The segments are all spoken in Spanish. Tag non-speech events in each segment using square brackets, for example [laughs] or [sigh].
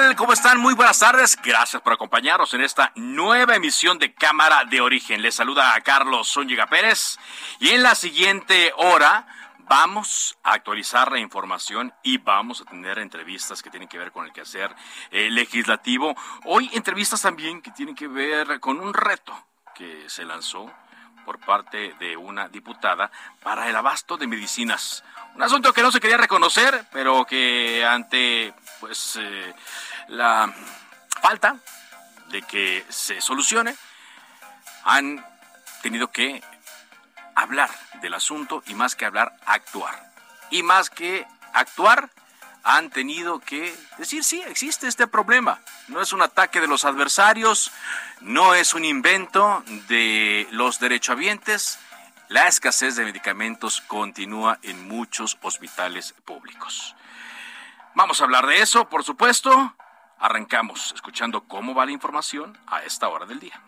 Tal? ¿Cómo están? Muy buenas tardes. Gracias por acompañarnos en esta nueva emisión de Cámara de Origen. Les saluda a Carlos Zúñiga Pérez y en la siguiente hora vamos a actualizar la información y vamos a tener entrevistas que tienen que ver con el quehacer eh, legislativo. Hoy entrevistas también que tienen que ver con un reto que se lanzó por parte de una diputada para el abasto de medicinas. Un asunto que no se quería reconocer, pero que ante pues eh, la falta de que se solucione, han tenido que hablar del asunto y más que hablar, actuar. Y más que actuar, han tenido que decir, sí, existe este problema. No es un ataque de los adversarios, no es un invento de los derechohabientes. La escasez de medicamentos continúa en muchos hospitales públicos. Vamos a hablar de eso, por supuesto. Arrancamos escuchando cómo va la información a esta hora del día.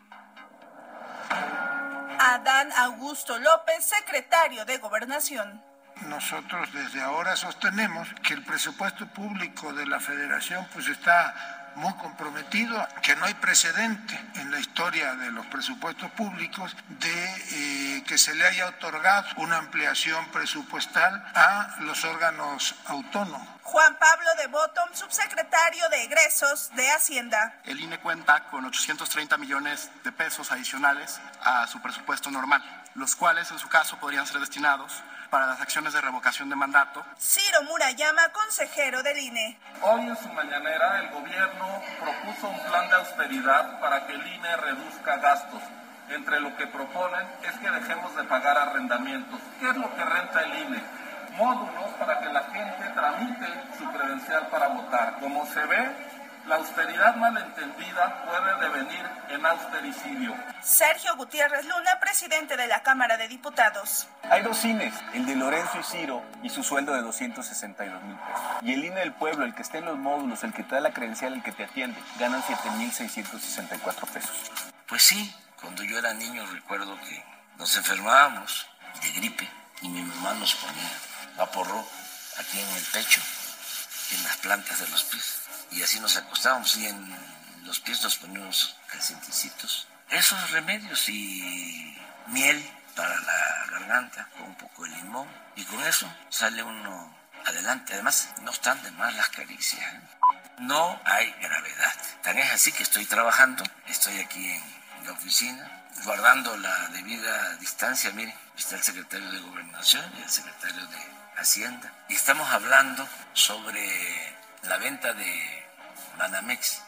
Adán Augusto López, secretario de Gobernación. Nosotros desde ahora sostenemos que el presupuesto público de la federación pues está muy comprometido, que no hay precedente en la historia de los presupuestos públicos de eh, que se le haya otorgado una ampliación presupuestal a los órganos autónomos. Juan Pablo de Bottom, subsecretario de egresos de Hacienda. El INE cuenta con 830 millones de pesos adicionales a su presupuesto normal, los cuales en su caso podrían ser destinados para las acciones de revocación de mandato. Ciro Murayama, consejero del INE. Hoy en su mañanera el gobierno propuso un plan de austeridad para que el INE reduzca gastos. Entre lo que proponen es que dejemos de pagar arrendamientos. ¿Qué es lo que renta el INE? Módulos para que la gente tramite su credencial para votar. Como se ve, la austeridad malentendida puede devenir en austericidio. Sergio Gutiérrez Luna, presidente de la Cámara de Diputados. Hay dos cines, el de Lorenzo y Ciro y su sueldo de 262 mil pesos. Y el INE del pueblo, el que esté en los módulos, el que te da la credencial, el que te atiende, ganan 7.664 pesos. Pues sí, cuando yo era niño recuerdo que nos enfermábamos de gripe y mi mamá nos ponía vaporro aquí en el pecho, en las plantas de los pies y así nos acostábamos y en los pies nos poníamos calceticitos. Esos remedios y miel para la garganta con un poco de limón y con eso sale uno adelante. Además, no están de más las caricias. ¿eh? No hay gravedad. Tan es así que estoy trabajando, estoy aquí en la oficina, guardando la debida distancia. Mire, está el secretario de Gobernación y el secretario de Hacienda. Y estamos hablando sobre la venta de Banamex.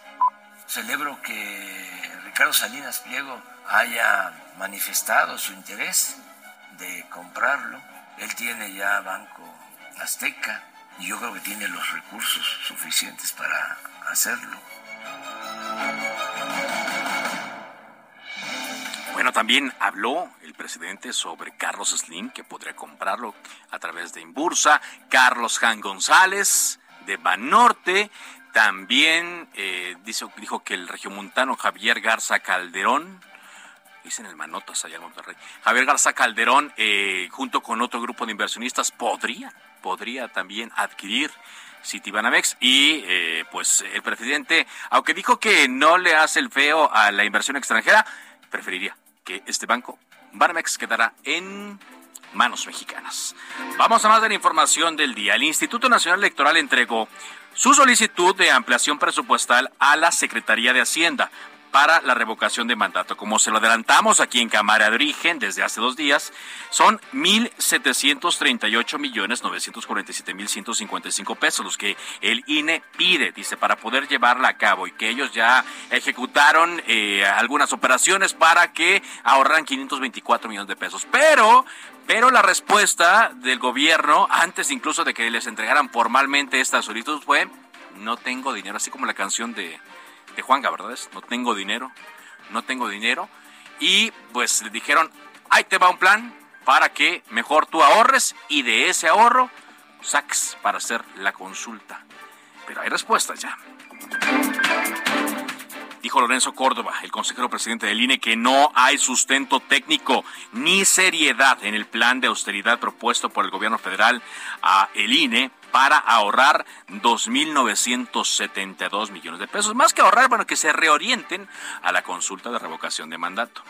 Celebro que Ricardo Salinas Pliego haya manifestado su interés de comprarlo. Él tiene ya Banco Azteca y yo creo que tiene los recursos suficientes para hacerlo. Bueno, también habló el presidente sobre Carlos Slim, que podría comprarlo a través de Imbursa, Carlos Jan González de Banorte, también eh, dijo, que el regiomontano Javier Garza Calderón, dicen el Manotas allá en Monterrey, Javier Garza Calderón, eh, junto con otro grupo de inversionistas, podría, podría también adquirir Citibanamex. Y eh, pues el presidente, aunque dijo que no le hace el feo a la inversión extranjera, preferiría que este banco, Banamex, quedara en manos mexicanas. Vamos a más de la información del día. El Instituto Nacional Electoral entregó su solicitud de ampliación presupuestal a la Secretaría de Hacienda para la revocación de mandato. Como se lo adelantamos aquí en Cámara de Origen desde hace dos días, son 1.738 millones 947 mil 155 pesos los que el INE pide, dice, para poder llevarla a cabo y que ellos ya ejecutaron eh, algunas operaciones para que ahorran 524 millones de pesos. Pero pero la respuesta del gobierno, antes incluso de que les entregaran formalmente esta solicitud, fue no tengo dinero, así como la canción de, de Juanga, ¿verdad? No tengo dinero, no tengo dinero. Y pues le dijeron, ahí te va un plan para que mejor tú ahorres y de ese ahorro saques para hacer la consulta. Pero hay respuestas ya. Dijo Lorenzo Córdoba, el consejero presidente del INE, que no hay sustento técnico ni seriedad en el plan de austeridad propuesto por el gobierno federal a el INE para ahorrar 2.972 millones de pesos. Más que ahorrar, bueno, que se reorienten a la consulta de revocación de mandato.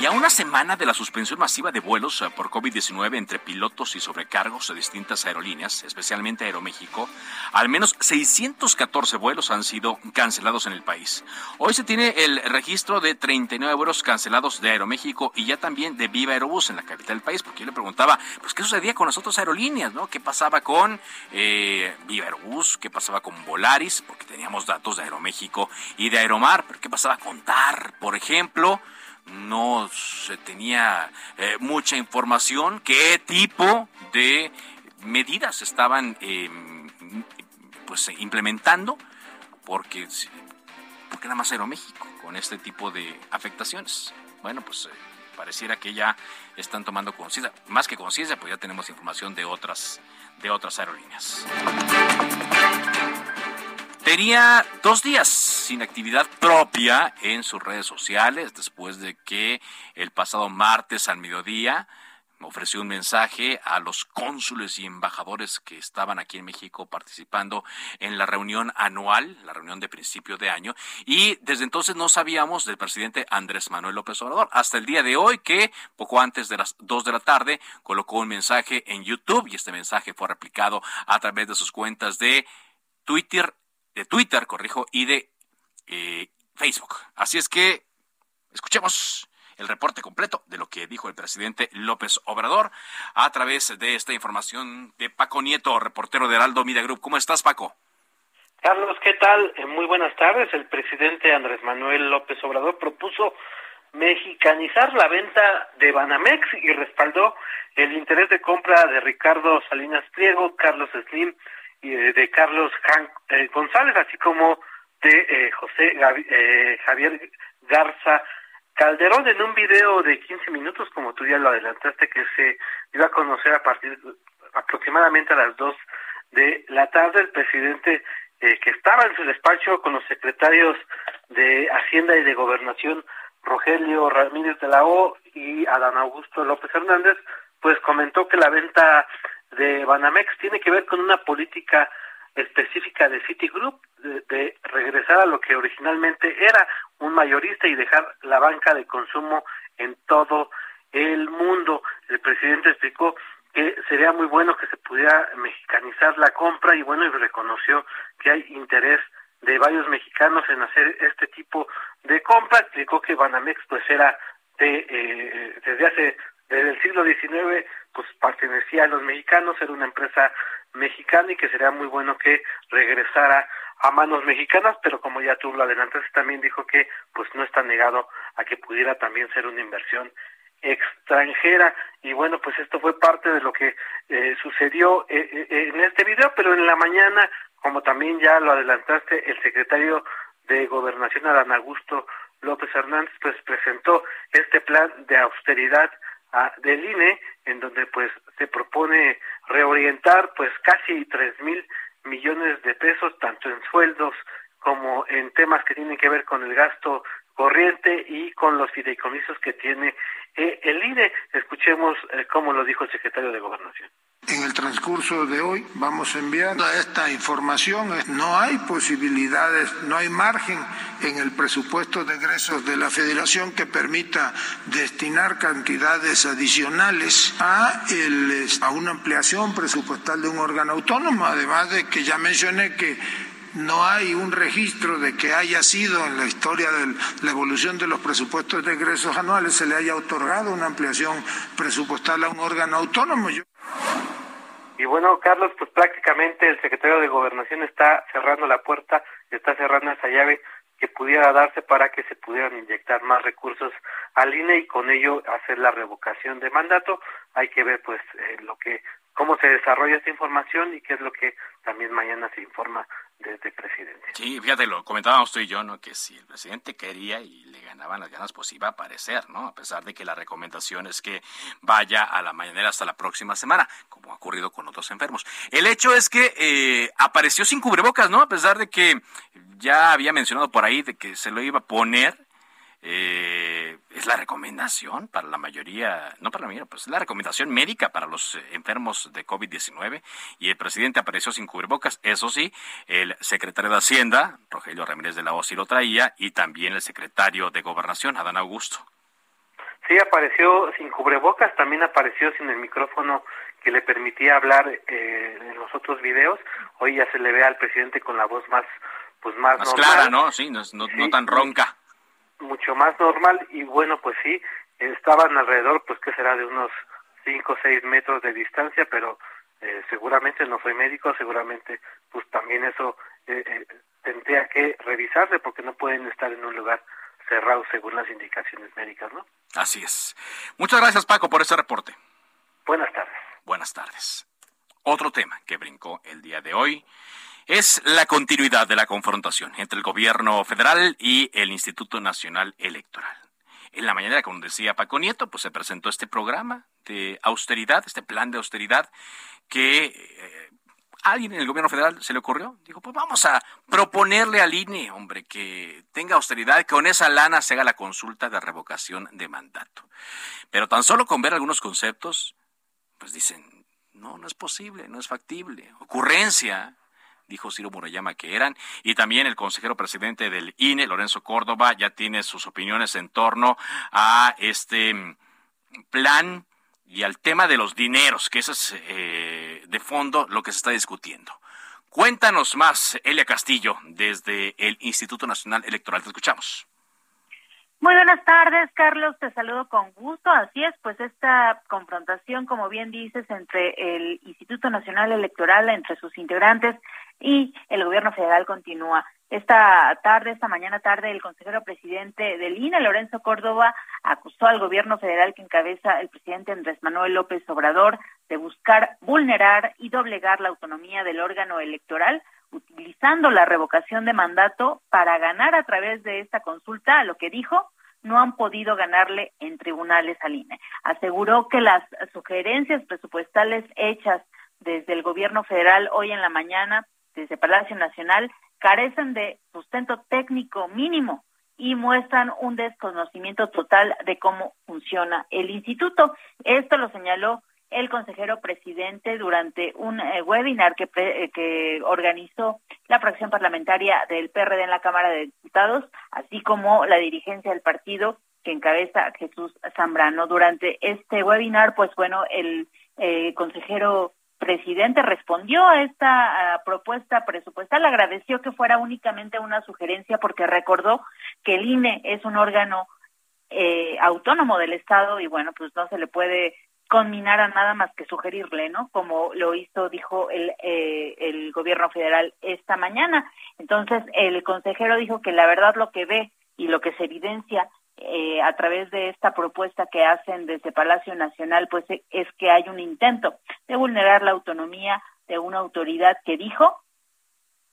Y a una semana de la suspensión masiva de vuelos eh, por COVID-19 entre pilotos y sobrecargos de distintas aerolíneas, especialmente Aeroméxico, al menos 614 vuelos han sido cancelados en el país. Hoy se tiene el registro de 39 vuelos cancelados de Aeroméxico y ya también de Viva Aerobús en la capital del país, porque yo le preguntaba, pues, ¿qué sucedía con las otras aerolíneas, no? ¿Qué pasaba con eh, Viva Aerobús? ¿Qué pasaba con Volaris? Porque teníamos datos de Aeroméxico y de Aeromar, pero ¿qué pasaba con TAR, por ejemplo? No se tenía eh, mucha información, qué tipo de medidas estaban em, pues implementando, porque, porque nada más Aeroméxico con este tipo de afectaciones. Bueno, pues eh, pareciera que ya están tomando conciencia, más que conciencia, pues ya tenemos información de otras, de otras aerolíneas. Tenía dos días sin actividad propia en sus redes sociales después de que el pasado martes al mediodía ofreció un mensaje a los cónsules y embajadores que estaban aquí en México participando en la reunión anual, la reunión de principio de año, y desde entonces no sabíamos del presidente Andrés Manuel López Obrador, hasta el día de hoy que poco antes de las dos de la tarde colocó un mensaje en YouTube y este mensaje fue replicado a través de sus cuentas de Twitter de Twitter, corrijo, y de eh, Facebook. Así es que escuchemos el reporte completo de lo que dijo el presidente López Obrador a través de esta información de Paco Nieto, reportero de Heraldo Media Group. ¿Cómo estás, Paco? Carlos, ¿qué tal? Eh, muy buenas tardes. El presidente Andrés Manuel López Obrador propuso mexicanizar la venta de Banamex y respaldó el interés de compra de Ricardo Salinas Pliego, Carlos Slim de Carlos eh, González, así como de eh, José eh, Javier Garza Calderón en un video de 15 minutos, como tú ya lo adelantaste, que se iba a conocer a partir aproximadamente a las 2 de la tarde. El presidente que estaba en su despacho con los secretarios de Hacienda y de Gobernación, Rogelio Ramírez de la O y Adán Augusto López Hernández, pues comentó que la venta de Banamex tiene que ver con una política específica de Citigroup de, regresar a lo que originalmente era un mayorista y dejar la banca de consumo en todo el mundo. El presidente explicó que sería muy bueno que se pudiera mexicanizar la compra y bueno, y reconoció que hay interés de varios mexicanos en hacer este tipo de compra. Explicó que Banamex pues era de, eh, desde hace desde el siglo XIX pues pertenecía a los mexicanos, era una empresa mexicana y que sería muy bueno que regresara a manos mexicanas, pero como ya tú lo adelantaste también dijo que pues no está negado a que pudiera también ser una inversión extranjera. Y bueno pues esto fue parte de lo que eh, sucedió eh, eh, en este video pero en la mañana como también ya lo adelantaste el secretario de gobernación Adán Augusto López Hernández pues presentó este plan de austeridad del INE, en donde pues se propone reorientar pues casi tres mil millones de pesos, tanto en sueldos como en temas que tienen que ver con el gasto corriente y con los fideicomisos que tiene eh, el INE. Escuchemos eh, cómo lo dijo el secretario de Gobernación. En el transcurso de hoy vamos a enviar esta información. No hay posibilidades, no hay margen en el presupuesto de egresos de la Federación que permita destinar cantidades adicionales a una ampliación presupuestal de un órgano autónomo, además de que ya mencioné que no hay un registro de que haya sido en la historia de la evolución de los presupuestos de egresos anuales se le haya otorgado una ampliación presupuestal a un órgano autónomo. Y bueno, Carlos, pues prácticamente el secretario de Gobernación está cerrando la puerta, está cerrando esa llave que pudiera darse para que se pudieran inyectar más recursos al INE y con ello hacer la revocación de mandato. Hay que ver pues eh, lo que cómo se desarrolla esta información y qué es lo que también mañana se informa desde presidente. Sí, fíjate, lo comentábamos tú y yo, ¿no? Que si el presidente quería y le ganaban las ganas, pues iba a aparecer, ¿no? A pesar de que la recomendación es que vaya a la mañanera hasta la próxima semana, como ha ocurrido con otros enfermos. El hecho es que eh, apareció sin cubrebocas, ¿no? A pesar de que ya había mencionado por ahí de que se lo iba a poner eh, es la recomendación para la mayoría, no para la mayoría, pues es la recomendación médica para los eh, enfermos de COVID-19 y el presidente apareció sin cubrebocas, eso sí, el secretario de Hacienda, Rogelio Ramírez de la O, sí lo traía y también el secretario de Gobernación, Adán Augusto. Sí, apareció sin cubrebocas, también apareció sin el micrófono que le permitía hablar eh, en los otros videos. Hoy ya se le ve al presidente con la voz más, pues más, más clara, ¿no? Sí, no, no tan ronca mucho más normal y bueno, pues sí, estaban alrededor, pues que será de unos 5 o 6 metros de distancia, pero eh, seguramente no soy médico, seguramente pues también eso eh, eh, tendría que revisarse porque no pueden estar en un lugar cerrado según las indicaciones médicas, ¿no? Así es. Muchas gracias Paco por ese reporte. Buenas tardes. Buenas tardes. Otro tema que brincó el día de hoy es la continuidad de la confrontación entre el gobierno federal y el Instituto Nacional Electoral. En la mañana, como decía Paco Nieto, pues se presentó este programa de austeridad, este plan de austeridad que eh, alguien en el gobierno federal se le ocurrió. Dijo, pues vamos a proponerle al INE, hombre, que tenga austeridad, que con esa lana se haga la consulta de revocación de mandato. Pero tan solo con ver algunos conceptos, pues dicen, no, no es posible, no es factible. Ocurrencia, dijo Ciro Murayama que eran, y también el consejero presidente del INE, Lorenzo Córdoba, ya tiene sus opiniones en torno a este mm, plan y al tema de los dineros, que eso es eh, de fondo lo que se está discutiendo. Cuéntanos más, Elia Castillo, desde el Instituto Nacional Electoral. Te escuchamos. Muy buenas tardes, Carlos. Te saludo con gusto. Así es, pues esta confrontación, como bien dices, entre el Instituto Nacional Electoral, entre sus integrantes y el gobierno federal continúa. Esta tarde, esta mañana tarde, el consejero presidente del INE, Lorenzo Córdoba, acusó al gobierno federal que encabeza el presidente Andrés Manuel López Obrador de buscar vulnerar y doblegar la autonomía del órgano electoral utilizando la revocación de mandato para ganar a través de esta consulta, a lo que dijo, no han podido ganarle en tribunales al INE. Aseguró que las sugerencias presupuestales hechas desde el gobierno federal hoy en la mañana, desde Palacio Nacional, carecen de sustento técnico mínimo y muestran un desconocimiento total de cómo funciona el instituto. Esto lo señaló el consejero presidente durante un eh, webinar que, eh, que organizó la fracción parlamentaria del PRD en la Cámara de Diputados, así como la dirigencia del partido que encabeza Jesús Zambrano. Durante este webinar, pues bueno, el eh, consejero presidente respondió a esta propuesta presupuestal, agradeció que fuera únicamente una sugerencia porque recordó que el INE es un órgano autónomo del Estado y bueno, pues no se le puede conminar a nada más que sugerirle, ¿no? Como lo hizo, dijo el, eh, el gobierno federal esta mañana. Entonces, el consejero dijo que la verdad lo que ve y lo que se evidencia eh, a través de esta propuesta que hacen desde Palacio Nacional, pues es que hay un intento de vulnerar la autonomía de una autoridad que dijo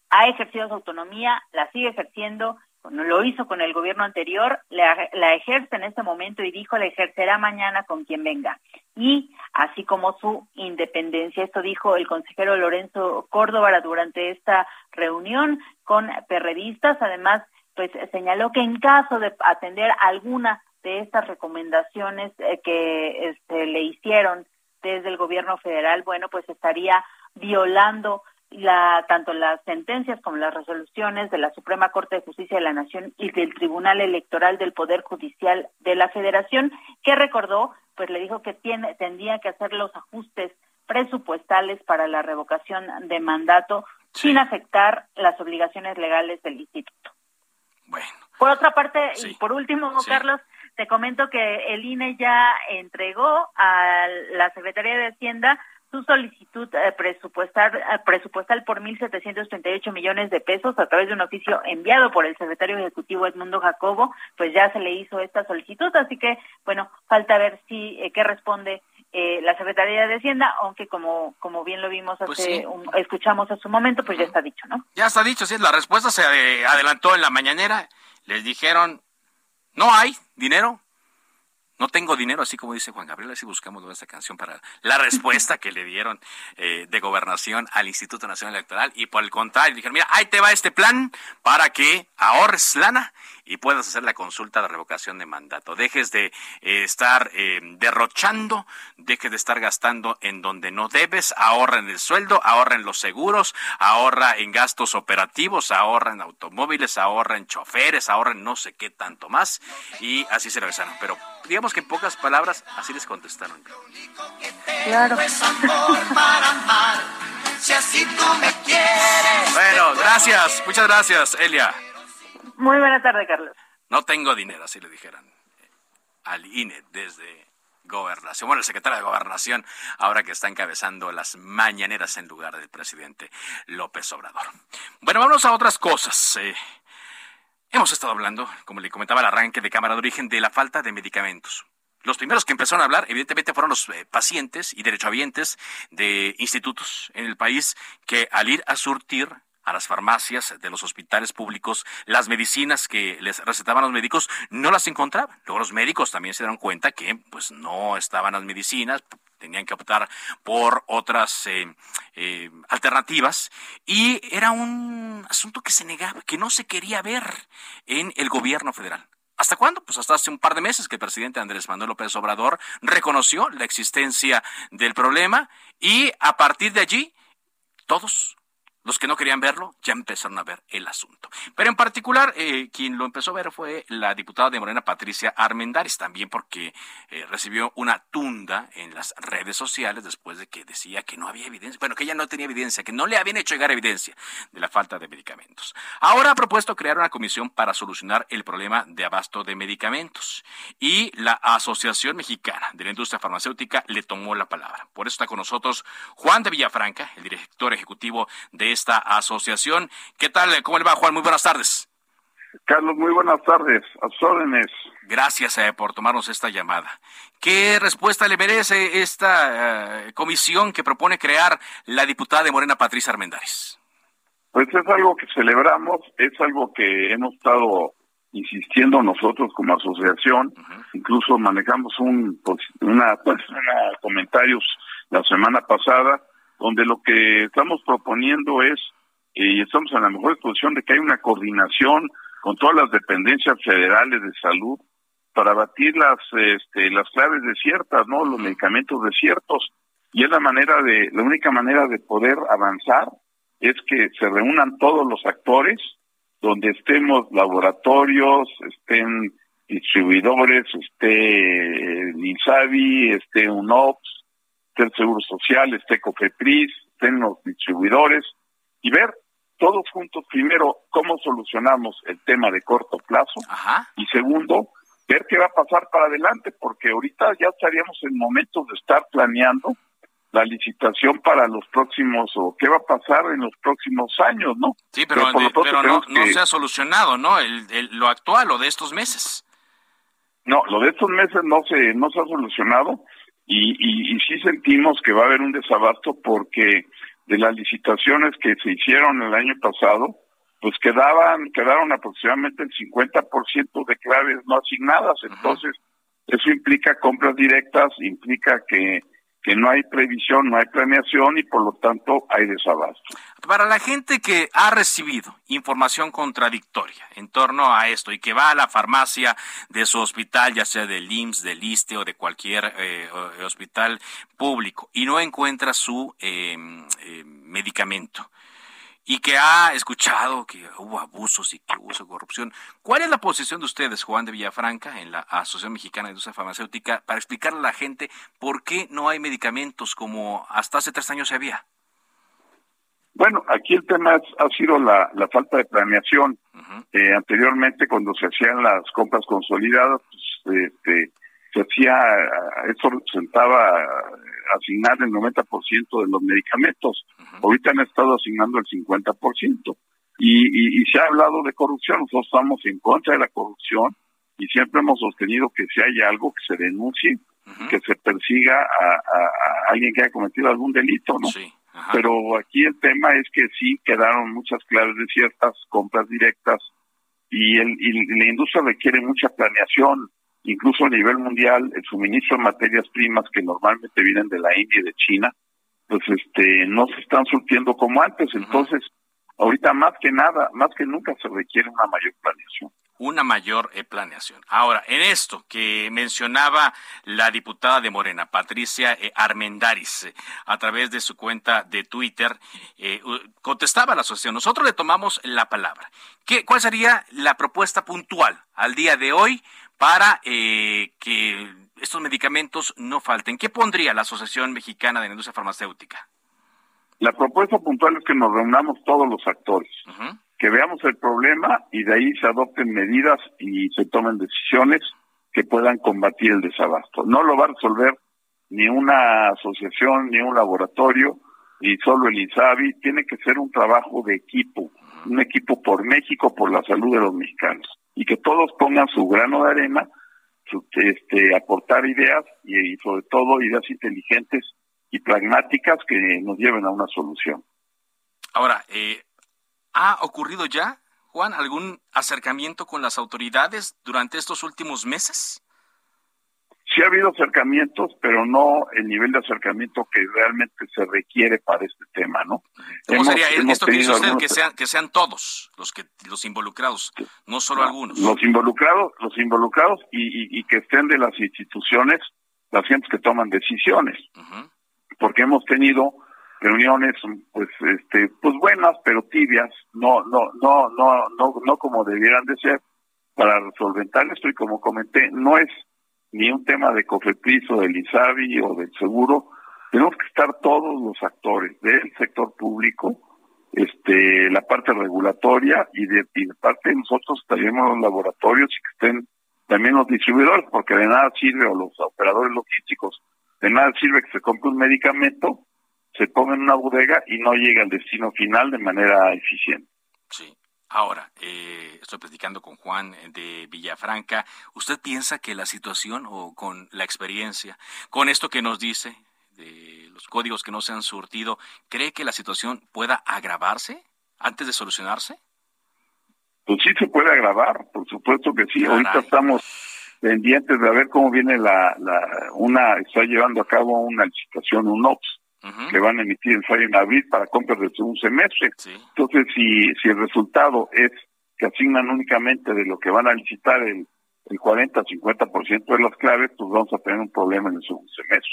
ha ejercido su autonomía, la sigue ejerciendo lo hizo con el gobierno anterior, la, ejerce en este momento y dijo la ejercerá mañana con quien venga. Y así como su independencia. Esto dijo el consejero Lorenzo Córdoba durante esta reunión con perredistas. Además, pues señaló que en caso de atender alguna de estas recomendaciones eh, que este, le hicieron desde el gobierno federal, bueno, pues estaría violando la, tanto las sentencias como las resoluciones de la Suprema Corte de Justicia de la Nación y del Tribunal Electoral del Poder Judicial de la Federación, que recordó, pues le dijo que tiene, tendría que hacer los ajustes presupuestales para la revocación de mandato sin afectar las obligaciones legales del instituto. Bueno. Por otra parte, y por último, Carlos, te comento que el INE ya entregó a la Secretaría de Hacienda su solicitud eh, presupuestal, eh, presupuestal por 1.738 millones de pesos a través de un oficio enviado por el secretario ejecutivo Edmundo Jacobo, pues ya se le hizo esta solicitud, así que, bueno, falta ver si eh, qué responde la Secretaría de Hacienda, aunque como como bien lo vimos pues hace escuchamos a su momento, pues ya está dicho, ¿no? Ya está dicho, sí, la respuesta se adelantó en la mañanera, les dijeron, no hay dinero, no tengo dinero, así como dice Juan Gabriel, así buscamos esta canción para la respuesta que le dieron eh, de gobernación al Instituto Nacional Electoral. Y por el contrario, dijeron, mira, ahí te va este plan para que ahorres lana y puedas hacer la consulta de revocación de mandato. Dejes de eh, estar eh, derrochando, dejes de estar gastando en donde no debes, ahorra en el sueldo, ahorra en los seguros, ahorra en gastos operativos, ahorra en automóviles, ahorra en choferes, ahorra en no sé qué tanto más y así se regresaron. Pero digamos que en pocas palabras así les contestaron. Claro. [laughs] Bueno, gracias, muchas gracias, Elia. Muy buena tarde, Carlos. No tengo dinero, así le dijeran al INE desde gobernación, bueno, el secretario de gobernación, ahora que está encabezando las mañaneras en lugar del presidente López Obrador. Bueno, vamos a otras cosas. Eh, hemos estado hablando, como le comentaba al arranque de Cámara de Origen, de la falta de medicamentos. Los primeros que empezaron a hablar, evidentemente, fueron los eh, pacientes y derechohabientes de institutos en el país que al ir a surtir a las farmacias de los hospitales públicos las medicinas que les recetaban los médicos no las encontraban. Luego los médicos también se dieron cuenta que pues no estaban las medicinas, tenían que optar por otras eh, eh, alternativas y era un asunto que se negaba, que no se quería ver en el gobierno federal. ¿Hasta cuándo? Pues hasta hace un par de meses que el presidente Andrés Manuel López Obrador reconoció la existencia del problema y a partir de allí todos los que no querían verlo ya empezaron a ver el asunto. Pero en particular, eh, quien lo empezó a ver fue la diputada de Morena, Patricia Armendares, también porque eh, recibió una tunda en las redes sociales después de que decía que no había evidencia, bueno, que ella no tenía evidencia, que no le habían hecho llegar evidencia de la falta de medicamentos. Ahora ha propuesto crear una comisión para solucionar el problema de abasto de medicamentos y la Asociación Mexicana de la Industria Farmacéutica le tomó la palabra. Por eso está con nosotros Juan de Villafranca, el director ejecutivo de esta asociación. ¿Qué tal? ¿Cómo le va, Juan? Muy buenas tardes. Carlos, muy buenas tardes. A sus órdenes. Gracias eh, por tomarnos esta llamada. ¿Qué respuesta le merece esta eh, comisión que propone crear la diputada de Morena, Patricia Armendáriz? Pues es algo que celebramos, es algo que hemos estado insistiendo nosotros como asociación. Incluso manejamos un pues, una, pues, [laughs] una comentarios la semana pasada donde lo que estamos proponiendo es, y estamos en la mejor posición de que hay una coordinación con todas las dependencias federales de salud para batir las este, las claves desiertas, ¿no? Los medicamentos desiertos y es la manera de la única manera de poder avanzar es que se reúnan todos los actores donde estemos laboratorios, estén distribuidores, esté el INSABI, esté UNOPS, el Seguro Social, esté COFEPRIS, estén los distribuidores y ver todos juntos primero cómo solucionamos el tema de corto plazo y segundo ver qué va a pasar para adelante porque ahorita ya estaríamos en momentos de estar planeando la licitación para los próximos o qué va a pasar en los próximos años, ¿no? Sí, pero, no, se ha solucionado, ¿no? El, lo actual o de estos meses. No, lo de estos meses no se no se ha solucionado y, y, sí sentimos que va a haber un desabasto porque de las licitaciones que se hicieron el año pasado, pues quedaban, quedaron aproximadamente el 50% de claves no asignadas. Entonces, eso implica compras directas, implica que que no hay previsión, no hay planeación y por lo tanto hay desabasto. Para la gente que ha recibido información contradictoria en torno a esto y que va a la farmacia de su hospital, ya sea del IMSS, del ISTE o de cualquier eh, hospital público y no encuentra su eh, eh, medicamento, y que ha escuchado que hubo abusos y que hubo corrupción. ¿Cuál es la posición de ustedes, Juan de Villafranca, en la Asociación Mexicana de Industria Farmacéutica, para explicarle a la gente por qué no hay medicamentos como hasta hace tres años se había? Bueno, aquí el tema ha sido la, falta de planeación. Eh, anteriormente, cuando se hacían las compras consolidadas, pues, este, se hacía, eso representaba asignar el 90% de los medicamentos. Ahorita han estado asignando el 50%. Y, y, se ha hablado de corrupción. Nosotros estamos en contra de la corrupción y siempre hemos sostenido que si hay algo que se denuncie, que se persiga a, alguien que haya cometido algún delito, ¿no? Pero aquí el tema es que sí quedaron muchas claves de ciertas compras directas y, el, y la industria requiere mucha planeación incluso a nivel mundial, el suministro de materias primas que normalmente vienen de la India y de China, pues este no se están surtiendo como antes. Entonces, ahorita más que nada, más que nunca se requiere una mayor planeación. Una mayor eh, planeación. Ahora, en esto que mencionaba la diputada de Morena, Patricia eh, Armendaris, eh, a través de su cuenta de Twitter, contestaba la asociación. Nosotros le tomamos la palabra. ¿Qué, ¿Cuál sería la propuesta puntual al día de hoy para eh, que estos medicamentos no falten. ¿Qué pondría la Asociación Mexicana de la Industria Farmacéutica? La propuesta puntual es que nos reunamos todos los actores, que veamos el problema y de ahí se adopten medidas y se tomen decisiones que puedan combatir el desabasto. No lo va a resolver ni una asociación, ni un laboratorio, ni solo el INSABI. Tiene que ser un trabajo de equipo, un equipo por México, por la salud de los mexicanos y que todos pongan su grano de arena, este, aportar ideas y, sobre todo ideas inteligentes y pragmáticas que nos lleven a una solución. Ahora, eh, ¿ha ocurrido ya, Juan, algún acercamiento con las autoridades durante estos últimos meses? Sí ha habido acercamientos, pero no el nivel de acercamiento que realmente se requiere para este tema, ¿no? ¿Cómo sería esto que dice usted que sean que sean todos los que los involucrados, no solo algunos? Los involucrados, los involucrados y, que estén de las instituciones las gentes que toman decisiones, porque hemos tenido reuniones, pues, este, pues buenas, pero tibias, no, no, no, no, no, no como debieran de ser para solventar esto. Y como comenté, no es ni un tema de COFEPRIS o del ISABI o del seguro, tenemos que estar todos los actores del sector público, este, la parte regulatoria y de, parte de nosotros tenemos los laboratorios y que estén también los distribuidores, porque de nada sirve, o los operadores logísticos, de nada sirve que se compre un medicamento, se ponga en una bodega y no llegue al destino final de manera eficiente. Sí. Ahora, eh, estoy platicando con Juan de Villafranca. ¿Usted piensa que la situación o con la experiencia, con esto que nos dice de los códigos que no se han surtido, cree que la situación pueda agravarse antes de solucionarse? Pues sí se puede agravar, por supuesto que sí. Ahorita estamos pendientes de ver cómo viene la, la una está llevando a cabo una licitación un OPS que van a emitir en y en abril para compras del segundo semestre. Entonces, si, si el resultado es que asignan únicamente de lo que van a licitar el, el 40-50% de las claves, pues vamos a tener un problema en el segundo semestre.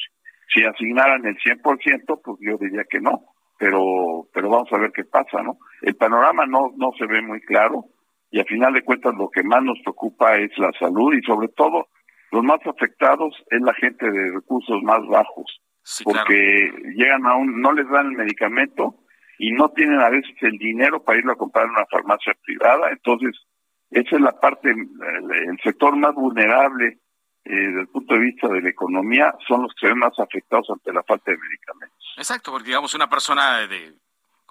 Si asignaran el 100%, pues yo diría que no, pero pero vamos a ver qué pasa, ¿no? El panorama no no se ve muy claro y a final de cuentas lo que más nos preocupa es la salud y sobre todo los más afectados es la gente de recursos más bajos porque llegan a un, no les dan el medicamento y no tienen a veces el dinero para irlo a comprar en una farmacia privada, entonces esa es la parte, el, sector más vulnerable eh, desde el punto de vista de la economía son los que se ven más afectados ante la falta de medicamentos. Exacto, porque digamos una persona de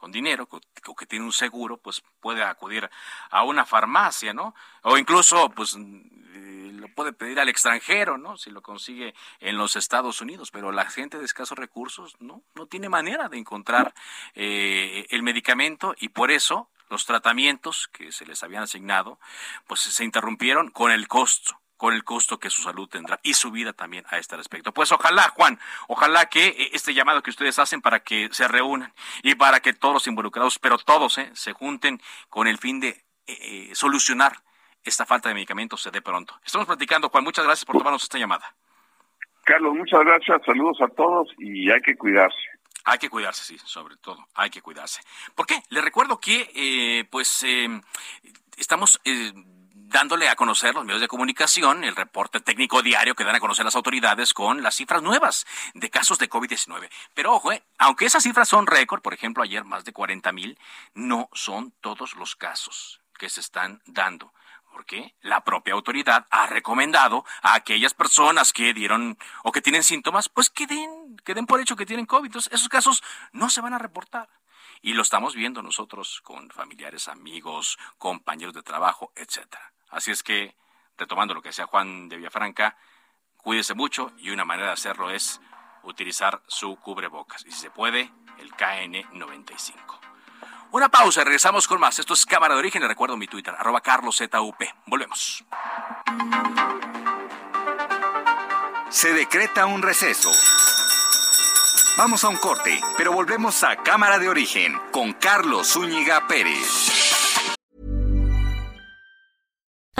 con dinero o que tiene un seguro, pues puede acudir a una farmacia, ¿no? O incluso, pues lo puede pedir al extranjero, ¿no? Si lo consigue en los Estados Unidos, pero la gente de escasos recursos no, no tiene manera de encontrar eh, el medicamento y por eso los tratamientos que se les habían asignado, pues se interrumpieron con el costo con el costo que su salud tendrá y su vida también a este respecto. Pues ojalá, Juan, ojalá que eh, este llamado que ustedes hacen para que se reúnan y para que todos los involucrados, pero todos, eh, se junten con el fin de eh, eh, solucionar esta falta de medicamentos se dé pronto. Estamos platicando, Juan, muchas gracias por tomarnos esta llamada. Carlos, muchas gracias, saludos a todos y hay que cuidarse. Hay que cuidarse, sí, sobre todo, hay que cuidarse. ¿Por qué? Le recuerdo que, eh, pues, eh, estamos eh, dándole a conocer los medios de comunicación el reporte técnico diario que dan a conocer las autoridades con las cifras nuevas de casos de COVID-19. Pero ojo, eh, aunque esas cifras son récord, por ejemplo, ayer más de 40 mil, no son todos los casos que se están dando. Porque la propia autoridad ha recomendado a aquellas personas que dieron o que tienen síntomas, pues que den, que por hecho que tienen COVID. Esos casos no se van a reportar. Y lo estamos viendo nosotros con familiares, amigos, compañeros de trabajo, etcétera. Así es que, retomando lo que decía Juan de Villafranca, cuídese mucho y una manera de hacerlo es utilizar su cubrebocas. Y si se puede, el KN95. Una pausa regresamos con más. Esto es Cámara de Origen. Le recuerdo mi Twitter, arroba carloszup. Volvemos. Se decreta un receso. Vamos a un corte, pero volvemos a Cámara de Origen con Carlos Zúñiga Pérez.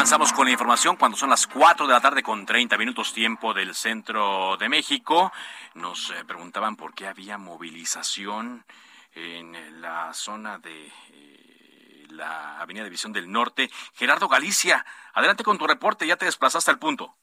Avanzamos con la información cuando son las 4 de la tarde con 30 minutos tiempo del centro de México. Nos eh, preguntaban por qué había movilización en la zona de eh, la Avenida División del Norte. Gerardo Galicia, adelante con tu reporte, ya te desplazaste al punto.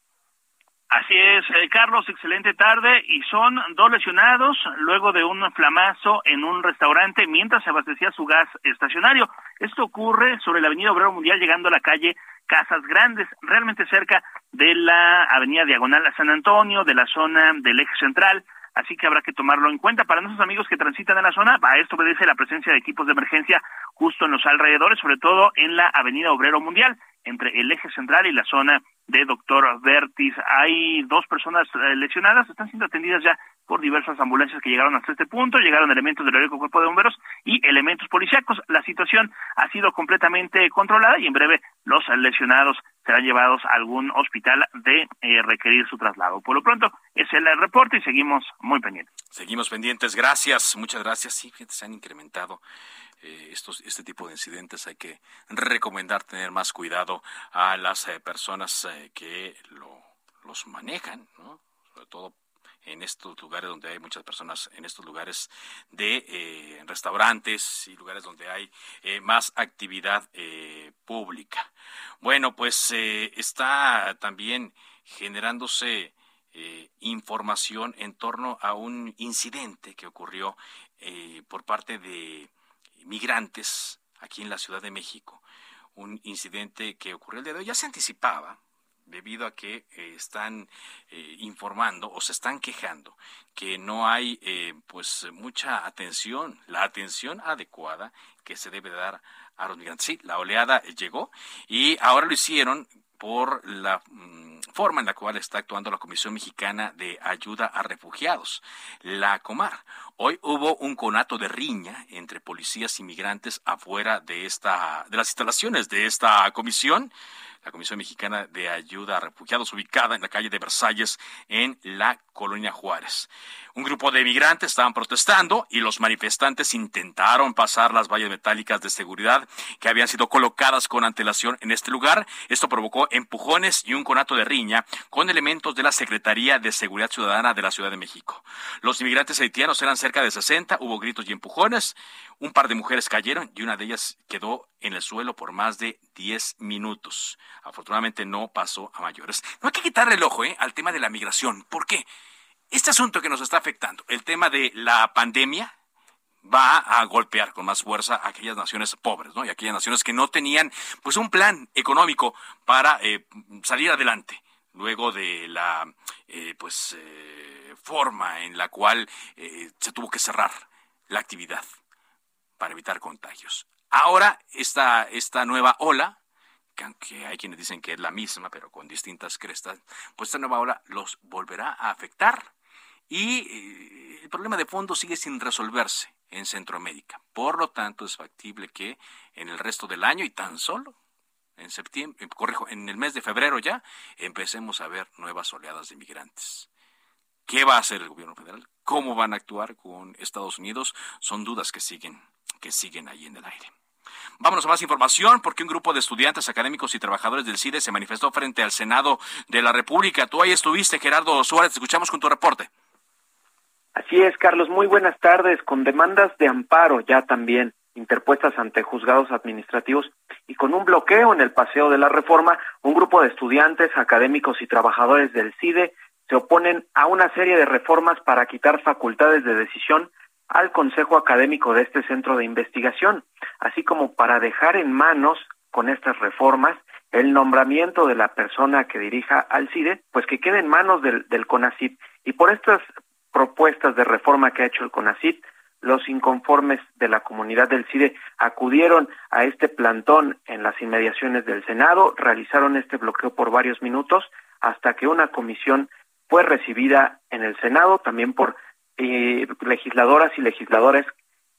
Así es, eh, Carlos, excelente tarde. Y son dos lesionados luego de un flamazo en un restaurante mientras se abastecía su gas estacionario. Esto ocurre sobre la Avenida Obrero Mundial llegando a la calle Casas Grandes, realmente cerca de la Avenida Diagonal a San Antonio, de la zona del eje central. Así que habrá que tomarlo en cuenta. Para nuestros amigos que transitan en la zona, a esto obedece la presencia de equipos de emergencia justo en los alrededores, sobre todo en la Avenida Obrero Mundial, entre el eje central y la zona de Doctor Vertis. Hay dos personas eh, lesionadas, están siendo atendidas ya por diversas ambulancias que llegaron hasta este punto, llegaron elementos del heroico cuerpo de bomberos y elementos policíacos. La situación ha sido completamente controlada y en breve los lesionados serán llevados a algún hospital de eh, requerir su traslado. Por lo pronto, es el reporte y seguimos muy pendientes. Seguimos pendientes, gracias, muchas gracias. Sí, se han incrementado eh, estos, este tipo de incidentes. Hay que recomendar tener más cuidado a las eh, personas eh, que lo, los manejan, ¿no? sobre todo en estos lugares donde hay muchas personas, en estos lugares de eh, restaurantes y lugares donde hay más actividad pública. Bueno, pues está también generándose información en torno a un incidente que ocurrió por parte de migrantes aquí en la Ciudad de México. Un incidente que ocurrió el día de hoy, ya se anticipaba, debido a que eh, están eh, informando o se están quejando que no hay eh, pues mucha atención, la atención adecuada que se debe dar a los migrantes. Sí, la oleada llegó y ahora lo hicieron por la mm, forma en la cual está actuando la Comisión Mexicana de Ayuda a Refugiados, la Comar. Hoy hubo un conato de riña entre policías y migrantes afuera de esta de las instalaciones de esta comisión la Comisión Mexicana de Ayuda a Refugiados, ubicada en la calle de Versalles, en la colonia Juárez. Un grupo de migrantes estaban protestando y los manifestantes intentaron pasar las vallas metálicas de seguridad que habían sido colocadas con antelación en este lugar. Esto provocó empujones y un conato de riña con elementos de la Secretaría de Seguridad Ciudadana de la Ciudad de México. Los inmigrantes haitianos eran cerca de 60, hubo gritos y empujones. Un par de mujeres cayeron y una de ellas quedó en el suelo por más de 10 minutos. Afortunadamente no pasó a mayores. No hay que quitarle el ojo ¿eh? al tema de la migración. ¿Por qué? Este asunto que nos está afectando, el tema de la pandemia, va a golpear con más fuerza a aquellas naciones pobres, ¿no? Y aquellas naciones que no tenían, pues, un plan económico para eh, salir adelante luego de la, eh, pues, forma en la cual se tuvo que cerrar la actividad para evitar contagios. Ahora, esta, esta nueva ola, que aunque hay quienes dicen que es la misma, pero con distintas crestas, pues esta nueva ola los volverá a afectar. Y eh, el problema de fondo sigue sin resolverse en Centroamérica. Por lo tanto, es factible que en el resto del año y tan solo en septiembre, eh, corrijo, en el mes de febrero ya, empecemos a ver nuevas oleadas de inmigrantes. ¿Qué va a hacer el gobierno federal? ¿Cómo van a actuar con Estados Unidos? Son dudas que siguen que siguen ahí en el aire. Vámonos a más información porque un grupo de estudiantes académicos y trabajadores del CIDE se manifestó frente al Senado de la República. Tú ahí estuviste, Gerardo Suárez, te escuchamos con tu reporte. Así es, Carlos, muy buenas tardes, con demandas de amparo ya también interpuestas ante juzgados administrativos y con un bloqueo en el Paseo de la Reforma, un grupo de estudiantes, académicos y trabajadores del CIDE se oponen a una serie de reformas para quitar facultades de decisión al Consejo Académico de este centro de investigación, así como para dejar en manos con estas reformas el nombramiento de la persona que dirija al CIDE, pues que quede en manos del, del CONACID. Y por estas propuestas de reforma que ha hecho el CONACID, los inconformes de la comunidad del CIDE acudieron a este plantón en las inmediaciones del Senado, realizaron este bloqueo por varios minutos hasta que una comisión fue recibida en el Senado, también por eh, legisladoras y legisladores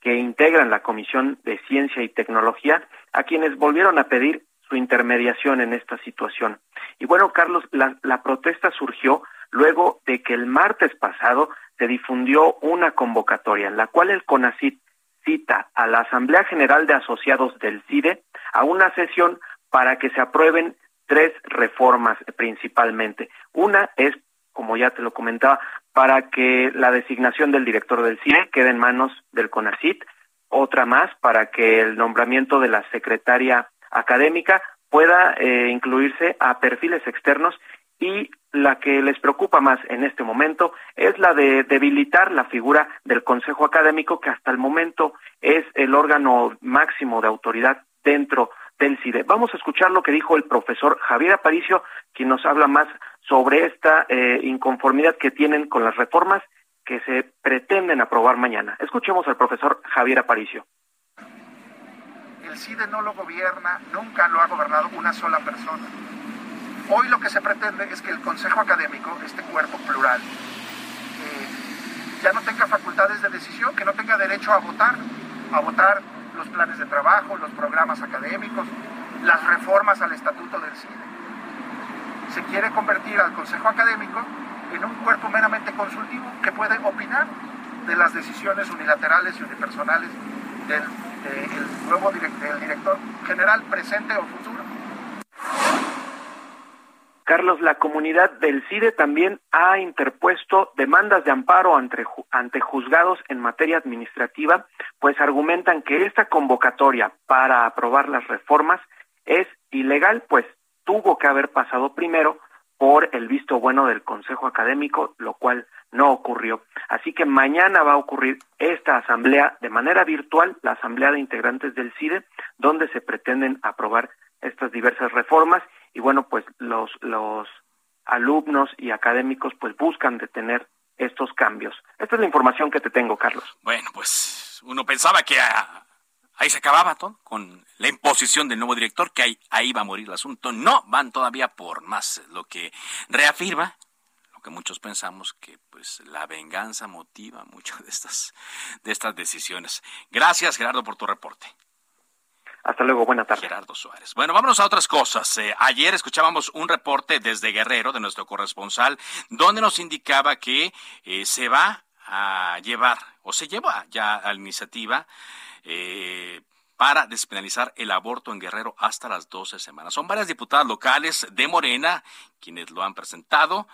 que integran la Comisión de Ciencia y Tecnología, a quienes volvieron a pedir su intermediación en esta situación. Y bueno, Carlos, la protesta surgió luego de que el martes pasado se difundió una convocatoria en la cual el CONACIT cita a la Asamblea General de Asociados del CIDE a una sesión para que se aprueben tres reformas principalmente. Una es, como ya te lo comentaba, para que la designación del director del CIE quede en manos del CONACIT, otra más para que el nombramiento de la secretaria académica pueda eh, incluirse a perfiles externos y la que les preocupa más en este momento es la de debilitar la figura del Consejo Académico, que hasta el momento es el órgano máximo de autoridad dentro del CIDE. Vamos a escuchar lo que dijo el profesor Javier Aparicio, quien nos habla más sobre esta eh, inconformidad que tienen con las reformas que se pretenden aprobar mañana. Escuchemos al profesor Javier Aparicio. El CIDE no lo gobierna, nunca lo ha gobernado una sola persona. Hoy lo que se pretende es que el Consejo Académico, este cuerpo plural, eh, ya no tenga facultades de decisión, que no tenga derecho a votar, a votar los planes de trabajo, los programas académicos, las reformas al estatuto del CIDE se quiere convertir al Consejo Académico en un cuerpo meramente consultivo que puede opinar de las decisiones unilaterales y unipersonales del nuevo director general presente o futuro. Carlos, la comunidad del CIDE también ha interpuesto demandas de amparo ante, ante juzgados en materia administrativa, pues argumentan que esta convocatoria para aprobar las reformas es ilegal, pues tuvo que haber pasado primero por el visto bueno del Consejo Académico, lo cual no ocurrió. Así que mañana va a ocurrir esta asamblea de manera virtual, la asamblea de integrantes del CIDE, donde se pretenden aprobar estas diversas reformas y bueno, pues los los alumnos y académicos pues buscan detener estos cambios. Esta es la información que te tengo, Carlos. Bueno, pues uno pensaba que a, ahí se acababa todo con la imposición del nuevo director, que ahí, ahí va a morir el asunto. No, van todavía por más, lo que reafirma lo que muchos pensamos que pues la venganza motiva muchas de estas de estas decisiones. Gracias Gerardo por tu reporte. Hasta luego, buenas tardes. Gerardo Suárez. Bueno, vámonos a otras cosas. Eh, ayer escuchábamos un reporte desde Guerrero, de nuestro corresponsal, donde nos indicaba que eh, se va a llevar, o se lleva ya a la iniciativa, eh, para despenalizar el aborto en Guerrero hasta las 12 semanas. Son varias diputadas locales de Morena quienes lo han presentado.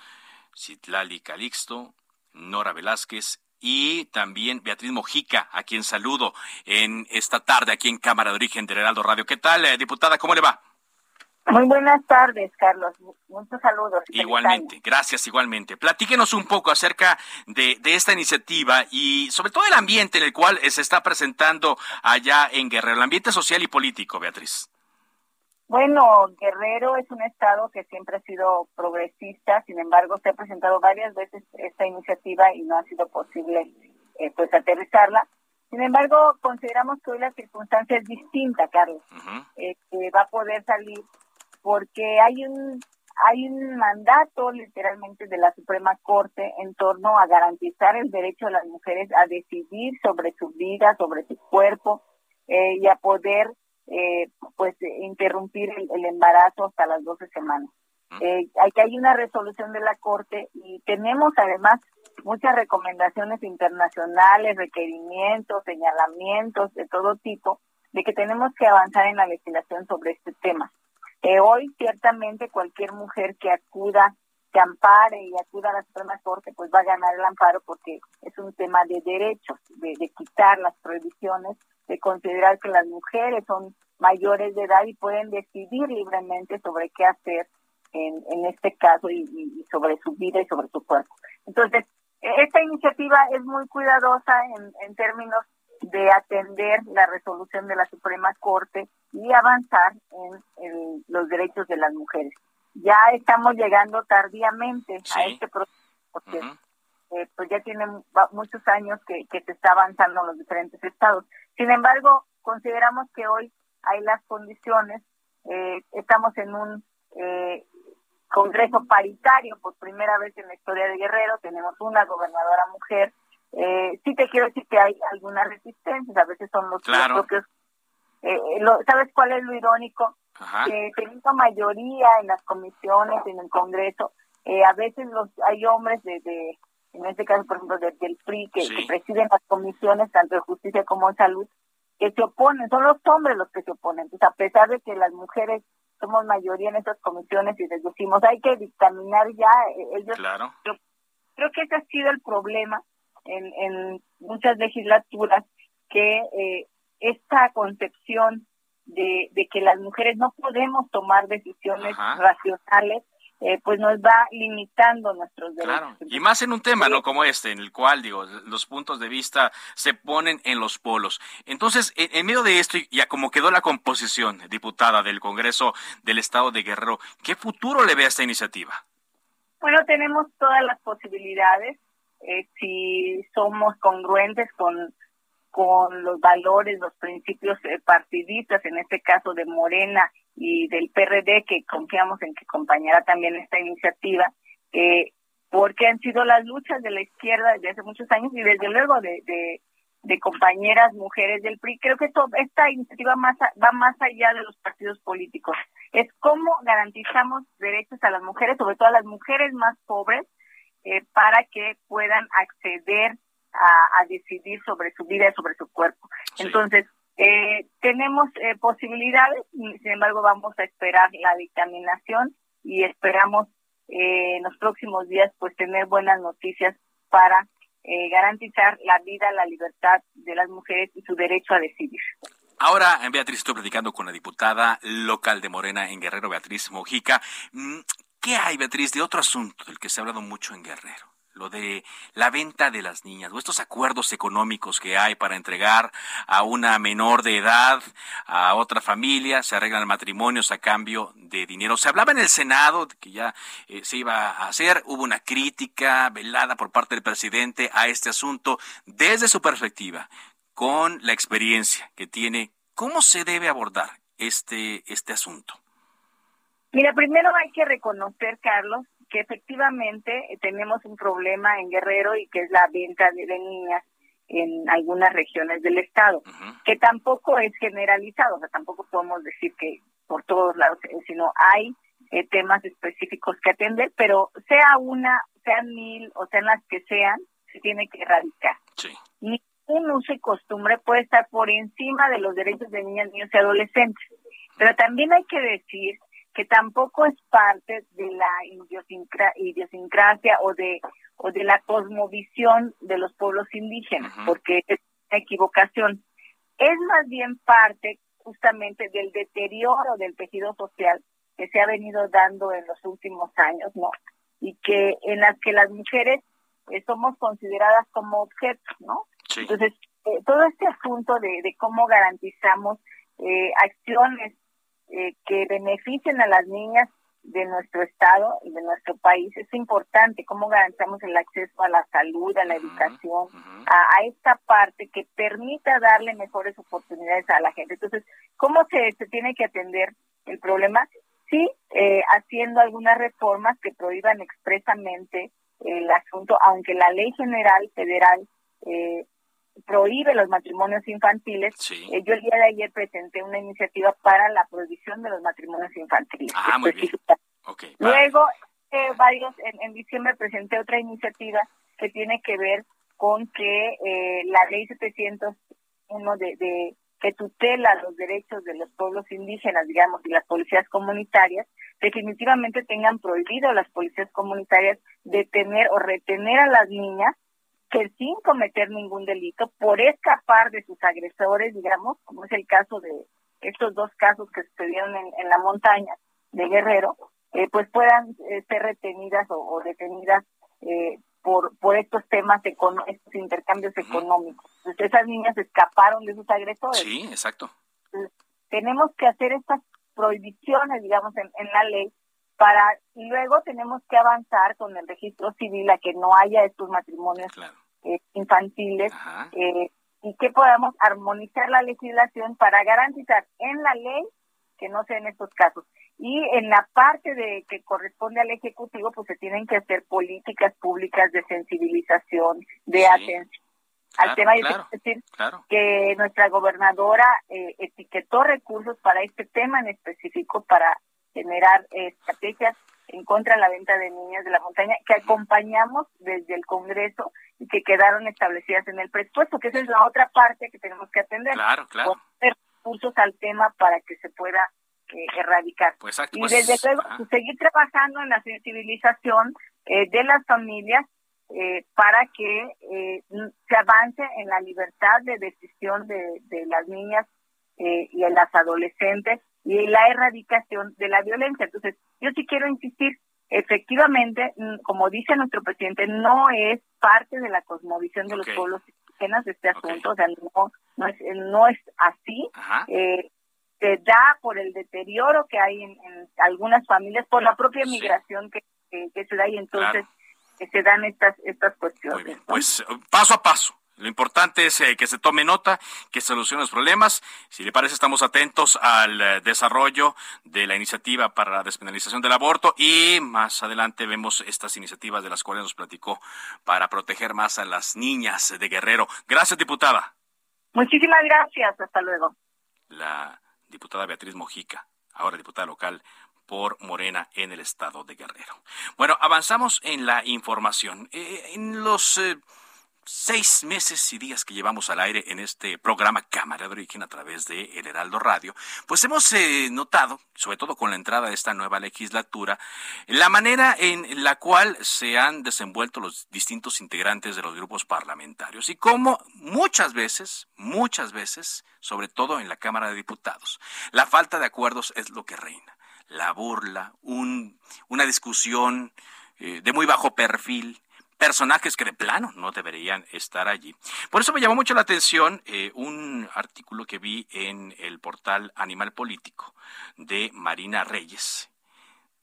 Citlali Calixto, Nora Velázquez y también Beatriz Mojica, a quien saludo en esta tarde aquí en Cámara de Origen de Heraldo Radio. ¿Qué tal, eh, diputada? ¿Cómo le va? Muy buenas tardes, Carlos. Muchos saludos. Igualmente, gracias, igualmente. Platíquenos un poco acerca de, de, esta iniciativa y sobre todo el ambiente en el cual se está presentando allá en Guerrero, el ambiente social y político, Beatriz. Bueno, Guerrero es un estado que siempre ha sido progresista, sin embargo, se ha presentado varias veces esta iniciativa y no ha sido posible eh, pues aterrizarla. Sin embargo, consideramos que hoy la circunstancia es distinta, Carlos, eh, que va a poder salir porque hay un hay un mandato literalmente de la Suprema Corte en torno a garantizar el derecho de las mujeres a decidir sobre su vida, sobre su cuerpo eh, y a poder eh, pues interrumpir el, embarazo hasta las 12 semanas. Eh, hay que hay una resolución de la Corte y tenemos además muchas recomendaciones internacionales, requerimientos, señalamientos de todo tipo de que tenemos que avanzar en la legislación sobre este tema. Eh, hoy ciertamente cualquier mujer que acuda, que ampare y acuda a la Suprema Corte, pues va a ganar el amparo porque es un tema de derechos, de, quitar las prohibiciones de considerar que las mujeres son mayores de edad y pueden decidir libremente sobre qué hacer en, este caso y, sobre su vida y sobre su cuerpo. Entonces, e, esta iniciativa es muy cuidadosa en términos de atender la resolución de la Suprema Corte y avanzar en, los derechos de las mujeres. Ya estamos llegando tardíamente a este proceso porque eh, pues ya tiene muchos años que, que se está avanzando en los diferentes estados. Sin embargo, consideramos que hoy hay las condiciones, eh, estamos en un eh, Congreso paritario por primera vez en la historia de Guerrero, tenemos una gobernadora mujer, eh, sí te quiero decir que hay algunas resistencias, a veces son los, propios... Eh, ¿Sabes cuál es lo irónico? Que teniendo mayoría en las comisiones, en el Congreso, a veces los hay hombres de, de en este caso, por ejemplo, del PRI, que, presiden las comisiones, tanto de justicia como de salud, que se oponen, son los hombres los que se oponen. Entonces, a pesar de que las mujeres somos mayoría en estas comisiones y les decimos, hay que dictaminar ya, eh, ellos... Claro. creo que ese ha sido el problema en, en muchas legislaturas, que eh, esta concepción de, de que las mujeres no podemos tomar decisiones racionales eh, pues nos va limitando nuestros derechos. Claro, y más en un tema, ¿no? Como este, en el cual, digo, los puntos de vista se ponen en los polos. Entonces, en, medio de esto, ya como quedó la composición, diputada del Congreso del Estado de Guerrero, ¿qué futuro le ve a esta iniciativa? Bueno, tenemos todas las posibilidades. Eh, si somos congruentes con, con los valores, los principios eh, partidistas, en este caso de Morena y del PRD, que confiamos en que acompañará también esta iniciativa, eh, porque han sido las luchas de la izquierda desde hace muchos años y desde luego de, de, compañeras mujeres del PRI. Creo que esto, esta iniciativa más, va más allá de los partidos políticos. Es cómo garantizamos derechos a las mujeres, sobre todo a las mujeres más pobres, eh, para que puedan acceder a, a, decidir sobre su vida y sobre su cuerpo. Entonces, eh, tenemos eh, posibilidades, sin embargo vamos a esperar la dictaminación y esperamos eh, en los próximos días pues tener buenas noticias para eh, garantizar la vida, la libertad de las mujeres y su derecho a decidir. Ahora, Beatriz, estoy platicando con la diputada local de Morena en Guerrero, Beatriz Mojica. Mm, ¿Qué hay, Beatriz, de otro asunto del que se ha hablado mucho en Guerrero? Lo de la venta de las niñas o estos acuerdos económicos que hay para entregar a una menor de edad a otra familia, se arreglan matrimonios a cambio de dinero. Se hablaba en el Senado que ya eh, se iba a hacer, hubo una crítica velada por parte del presidente a este asunto desde su perspectiva con la experiencia que tiene ¿Cómo se debe abordar este, este asunto? Mira, primero hay que reconocer, Carlos, que efectivamente tenemos un problema en Guerrero y que es la venta de, niñas en algunas regiones del estado, que tampoco es generalizado, o sea, tampoco podemos decir que por todos lados, eh, sino hay eh, temas específicos que atender, pero sea una, sean mil o sean las que sean, se tiene que erradicar. Sí. Ningún uso y costumbre puede estar por encima de los derechos de niñas, niños y adolescentes. Pero también hay que decir que tampoco es parte de la idiosincrasia o de o de la cosmovisión de los pueblos indígenas, porque es una equivocación. Es más bien parte justamente del deterioro del tejido social que se ha venido dando en los últimos años, ¿no? Y que en las que las mujeres eh, somos consideradas como objetos, ¿no? Entonces, eh, todo este asunto de, de cómo garantizamos eh, acciones eh, que beneficien a las niñas de nuestro estado y de nuestro país es importante, cómo garantizamos el acceso a la salud, a la educación, a, esta parte que permita darle mejores oportunidades a la gente. Entonces, ¿cómo se, se tiene que atender el problema? Sí, eh, haciendo algunas reformas que prohíban expresamente el asunto, aunque la ley general federal eh, prohíbe los matrimonios infantiles. Eh, yo el día de ayer presenté una iniciativa para la prohibición de los matrimonios infantiles. Ah, muy bien. [laughs] Luego, eh, varios, en, diciembre presenté otra iniciativa que tiene que ver con que eh, la ley 701 de, de que tutela los derechos de los pueblos indígenas, digamos, y las policías comunitarias, definitivamente tengan prohibido las policías comunitarias detener o retener a las niñas que sin cometer ningún delito, por escapar de sus agresores, digamos, como es el caso de estos dos casos que sucedieron en, la montaña de Guerrero, eh, pues puedan eh, ser retenidas o, detenidas eh, por, por estos temas, estos intercambios económicos. Entonces esas niñas escaparon de sus agresores. Sí, exacto. tenemos que hacer estas prohibiciones, digamos, en, en la ley para luego tenemos que avanzar con el registro civil a que no haya estos matrimonios claro. Eh, infantiles eh, y que podamos armonizar la legislación para garantizar en la ley que no sean estos casos. Y en la parte de que corresponde al Ejecutivo, pues se tienen que hacer políticas públicas de sensibilización, de atención al tema. Claro, es decir, que nuestra gobernadora eh, etiquetó recursos para este tema en específico para generar estrategias en contra de la venta de niñas de la montaña que acompañamos desde el Congreso y que quedaron establecidas en el presupuesto, que esa es la otra parte que tenemos que atender. Claro, claro. Poner recursos al tema para que se pueda eh, erradicar. Pues y pues, desde luego seguir trabajando en la sensibilización eh, de las familias eh, para que se avance en la libertad de decisión de, de las niñas y de las adolescentes y la erradicación de la violencia. Entonces, yo sí quiero insistir, efectivamente, mm, como dice nuestro presidente, no es parte de la cosmovisión de los pueblos indígenas este asunto, o sea, no, no, es, no es así. Eh, se da por el deterioro que hay en, algunas familias, por la propia migración que, que, se da y entonces se dan estas, estas cuestiones. Pues paso a paso lo importante es eh, que se tome nota, que se solucionen los problemas. Si le parece, estamos atentos al eh, desarrollo de la iniciativa para la despenalización del aborto y más adelante vemos estas iniciativas de las cuales nos platicó para proteger más a las niñas de Guerrero. Gracias, diputada. Muchísimas gracias. Hasta luego. La diputada Beatriz Mojica, ahora diputada local por Morena en el estado de Guerrero. Bueno, avanzamos en la información. Eh, en los seis meses y días que llevamos al aire en este programa Cámara de Origen a través de El Heraldo Radio, pues hemos eh, notado, sobre todo con la entrada de esta nueva legislatura, la manera en la cual se han desenvuelto los distintos integrantes de los grupos parlamentarios y cómo muchas veces, muchas veces, sobre todo en la Cámara de Diputados, la falta de acuerdos es lo que reina. La burla, un, una discusión eh, de muy bajo perfil, personajes que de plano no deberían estar allí. Por eso me llamó mucho la atención eh, un artículo que vi en el portal Animal Político de Marina Reyes,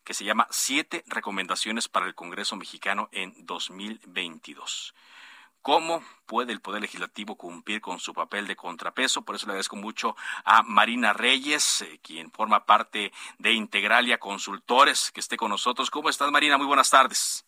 que se llama Siete recomendaciones para el Congreso mexicano en 2022 cómo puede el Poder Legislativo cumplir con su papel de contrapeso. Por eso le agradezco mucho a Marina Reyes, eh, quien forma parte de Integralia Consultores, que esté con nosotros. ¿Cómo estás, Marina? Muy buenas tardes.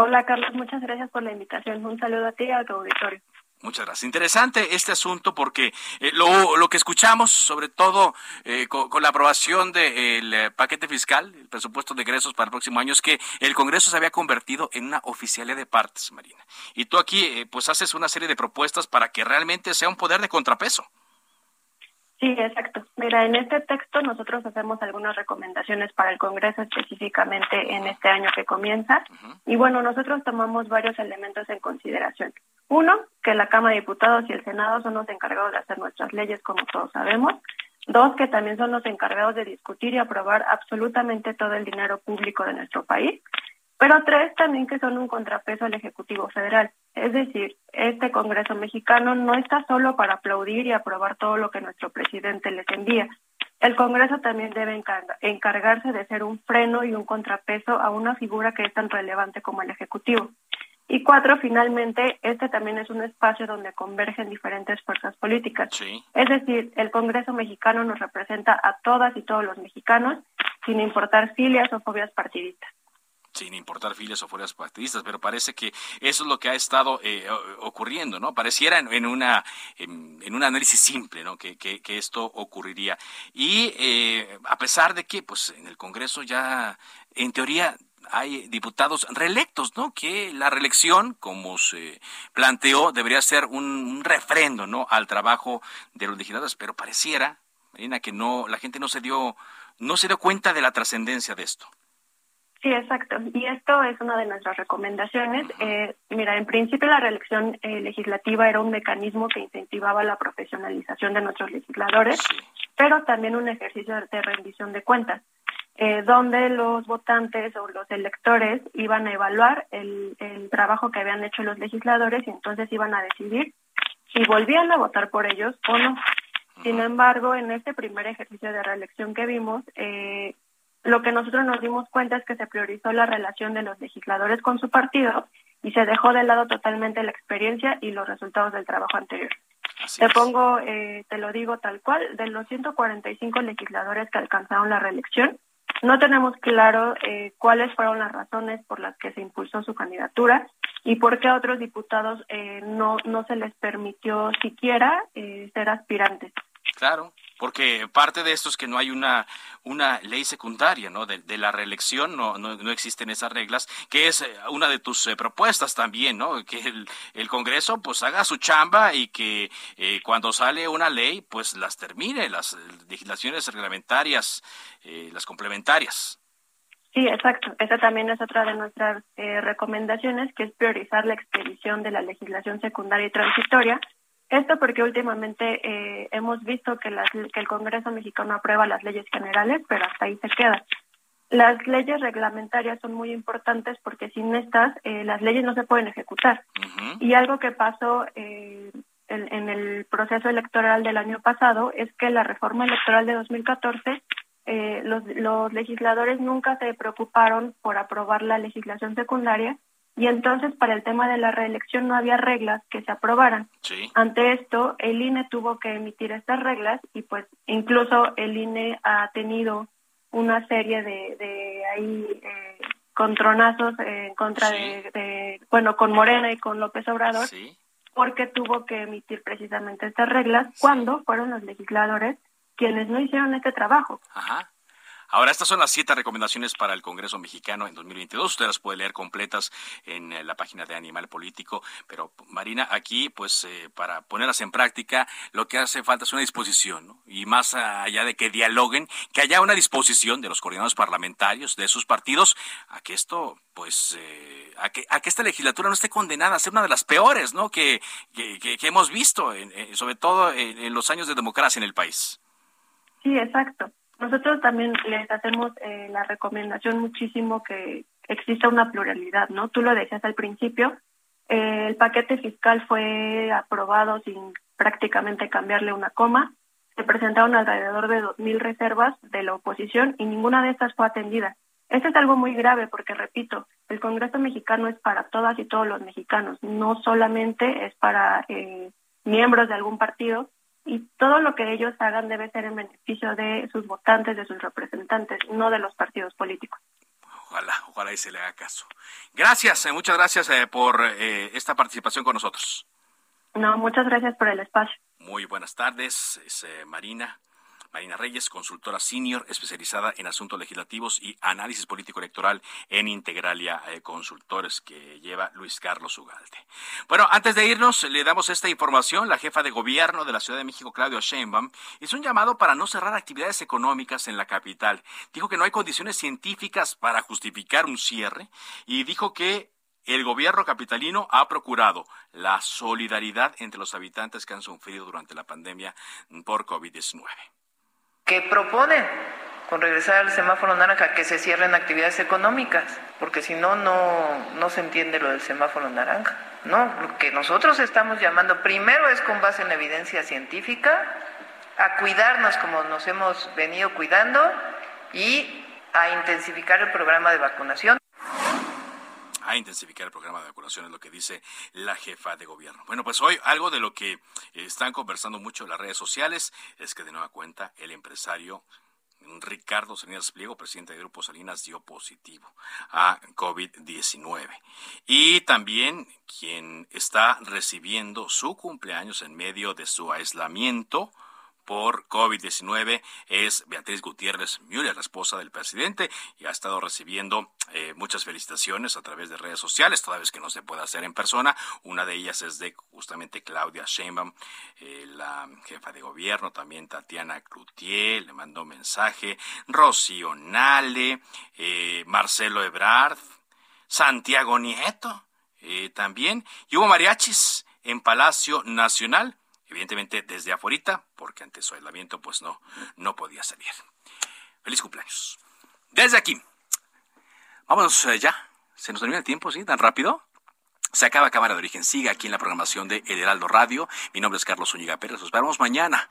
Hola, Carlos. Muchas gracias por la invitación. Un saludo a ti y a tu auditorio. Muchas gracias. Interesante este asunto porque eh, lo, lo, que escuchamos, sobre todo eh, con, la aprobación del eh, paquete fiscal, el presupuesto de egresos para el próximo año, es que el Congreso se había convertido en una oficialía de partes, Marina. Y tú aquí, pues, haces una serie de propuestas para que realmente sea un poder de contrapeso. Sí, exacto. Mira, en este texto nosotros hacemos algunas recomendaciones para el Congreso específicamente en este año que comienza. Y bueno, nosotros tomamos varios elementos en consideración. Uno, que la Cámara de Diputados y el Senado son los encargados de hacer nuestras leyes, como todos sabemos. Dos, que también son los encargados de discutir y aprobar absolutamente todo el dinero público de nuestro país. Pero tres, también que son un contrapeso al Ejecutivo Federal. Es decir, este Congreso mexicano no está solo para aplaudir y aprobar todo lo que nuestro presidente les envía. El Congreso también debe encargarse de ser un freno y un contrapeso a una figura que es tan relevante como el Ejecutivo. Y cuatro, finalmente, este también es un espacio donde convergen diferentes fuerzas políticas. Es decir, el Congreso mexicano nos representa a todas y todos los mexicanos, sin importar filias o fobias partidistas sin importar filias o fuerzas partidistas, pero parece que eso es lo que ha estado eh, ocurriendo, ¿no? Pareciera en, una en, un análisis simple, ¿no? Que, que, esto ocurriría. Y eh, a pesar de que, pues, en el Congreso ya, en teoría, hay diputados reelectos, ¿no? Que la reelección, como se planteó, debería ser un, refrendo, ¿no? Al trabajo de los legisladores, pero pareciera, Marina, que no, la gente no se dio, no se dio cuenta de la trascendencia de esto. Sí, exacto. Y esto es una de nuestras recomendaciones. Eh, mira, en principio la reelección eh, legislativa era un mecanismo que incentivaba la profesionalización de nuestros legisladores, pero también un ejercicio de rendición de cuentas, eh, donde los votantes o los electores iban a evaluar el, el trabajo que habían hecho los legisladores y entonces iban a decidir si volvían a votar por ellos o no. Sin embargo, en este primer ejercicio de reelección que vimos, eh, lo que nosotros nos dimos cuenta es que se priorizó la relación de los legisladores con su partido y se dejó de lado totalmente la experiencia y los resultados del trabajo anterior. te pongo, eh, te lo digo tal cual, de los 145 legisladores que alcanzaron la reelección, no tenemos claro eh, cuáles fueron las razones por las que se impulsó su candidatura y por qué a otros diputados eh, no, no se les permitió siquiera ser aspirantes. Claro, porque parte de esto es que no hay una, una ley secundaria, ¿no? De, la reelección, no, no, no, existen esas reglas, que es eh, una de tus eh, propuestas también, ¿no? Que el, el, Congreso pues haga su chamba y que eh, cuando sale una ley pues las termine, las legislaciones reglamentarias, las complementarias. Sí, exacto. Esa también es otra de nuestras recomendaciones, que es priorizar la expedición de la legislación secundaria y transitoria esto porque últimamente eh, hemos visto que, las, que el Congreso mexicano aprueba las leyes generales, pero hasta ahí se queda. Las leyes reglamentarias son muy importantes porque sin estas eh, las leyes no se pueden ejecutar. Y algo que pasó eh, en, en, el proceso electoral del año pasado es que la reforma electoral de 2014 eh, los, los legisladores nunca se preocuparon por aprobar la legislación secundaria y entonces para el tema de la reelección no había reglas que se aprobaran. Ante esto, el INE tuvo que emitir estas reglas y pues incluso el INE ha tenido una serie de, de ahí eh, contronazos en contra de, bueno, con Morena y con López Obrador, porque tuvo que emitir precisamente estas reglas cuando fueron los legisladores quienes no hicieron este trabajo. Ajá. Ahora, estas son las siete recomendaciones para el Congreso mexicano en 2022. Usted las puede leer completas en eh, la página de Animal Político. Pero, Marina, aquí, pues, eh, para ponerlas en práctica, lo que hace falta es una disposición, ¿no? Y más allá de que dialoguen, que haya una disposición de los coordinados parlamentarios, de sus partidos, a que esto, pues, eh, a, que, a que esta legislatura no esté condenada a ser una de las peores, ¿no? Que, que, hemos visto, sobre todo en los años de democracia en el país. Sí, exacto. Nosotros también les hacemos eh, la recomendación muchísimo que exista una pluralidad, ¿no? Tú lo decías al principio, eh, el paquete fiscal fue aprobado sin prácticamente cambiarle una coma. Se presentaron alrededor de 2.000 reservas de la oposición y ninguna de estas fue atendida. Esto es algo muy grave porque, repito, el Congreso mexicano es para todas y todos los mexicanos, no solamente es para eh, miembros de algún partido y todo lo que ellos hagan debe ser en beneficio de sus votantes, de sus representantes, no de los partidos políticos. Ojalá, ojalá y se le haga caso. Gracias, eh, muchas gracias eh, por esta participación con nosotros. No, muchas gracias por el espacio. Muy buenas tardes, es Marina Marina Reyes, consultora senior especializada en asuntos legislativos y análisis político electoral en Integralia eh, Consultores que lleva Luis Carlos Ugalde. Bueno, antes de irnos, le damos esta información. La jefa de gobierno de la Ciudad de México, Claudio Sheinbaum, hizo un llamado para no cerrar actividades económicas en la capital. Dijo que no hay condiciones científicas para justificar un cierre y dijo que el gobierno capitalino ha procurado la solidaridad entre los habitantes que han sufrido durante la pandemia por COVID-19 que proponen con regresar al semáforo naranja que se cierren actividades económicas, porque si no, no se entiende lo del semáforo naranja. No, lo que nosotros estamos llamando primero es con base en evidencia científica, a cuidarnos como nos hemos venido cuidando y a intensificar el programa de vacunación a intensificar el programa de vacunación, es lo que dice la jefa de gobierno. Bueno, pues hoy algo de lo que están conversando mucho en las redes sociales es que de nueva cuenta el empresario Ricardo Salinas Pliego, presidente de Grupo Salinas, dio positivo a COVID-19. Y también quien está recibiendo su cumpleaños en medio de su aislamiento, por COVID-19 es Beatriz Gutiérrez Müller, la esposa del presidente, y ha estado recibiendo eh, muchas felicitaciones a través de redes sociales, toda vez que no se puede hacer en persona. Una de ellas es de justamente Claudia Sheinbaum, eh, la jefa de gobierno, también Tatiana Cloutier, le mandó mensaje, Rocío Nale, eh, Marcelo Ebrard, Santiago Nieto, también, y hubo mariachis en Palacio Nacional evidentemente desde afuera, porque ante su aislamiento pues no, no podía salir. Feliz cumpleaños. Desde aquí. Vámonos eh, ya. Se nos termina el tiempo, ¿sí? Tan rápido. Se acaba Cámara de Origen. Sigue aquí en la programación de El Heraldo Radio. Mi nombre es Carlos Zúñiga Pérez. Nos esperamos mañana.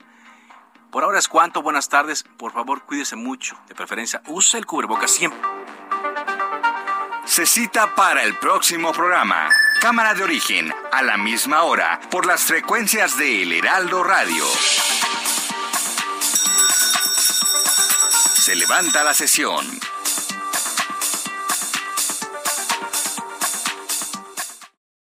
Por ahora es cuanto. Buenas tardes. Por favor, cuídese mucho. De preferencia, use el cubrebocas siempre. Se cita para el próximo programa. Cámara de origen, a la misma hora, por las frecuencias de El Heraldo Radio. Se levanta la sesión.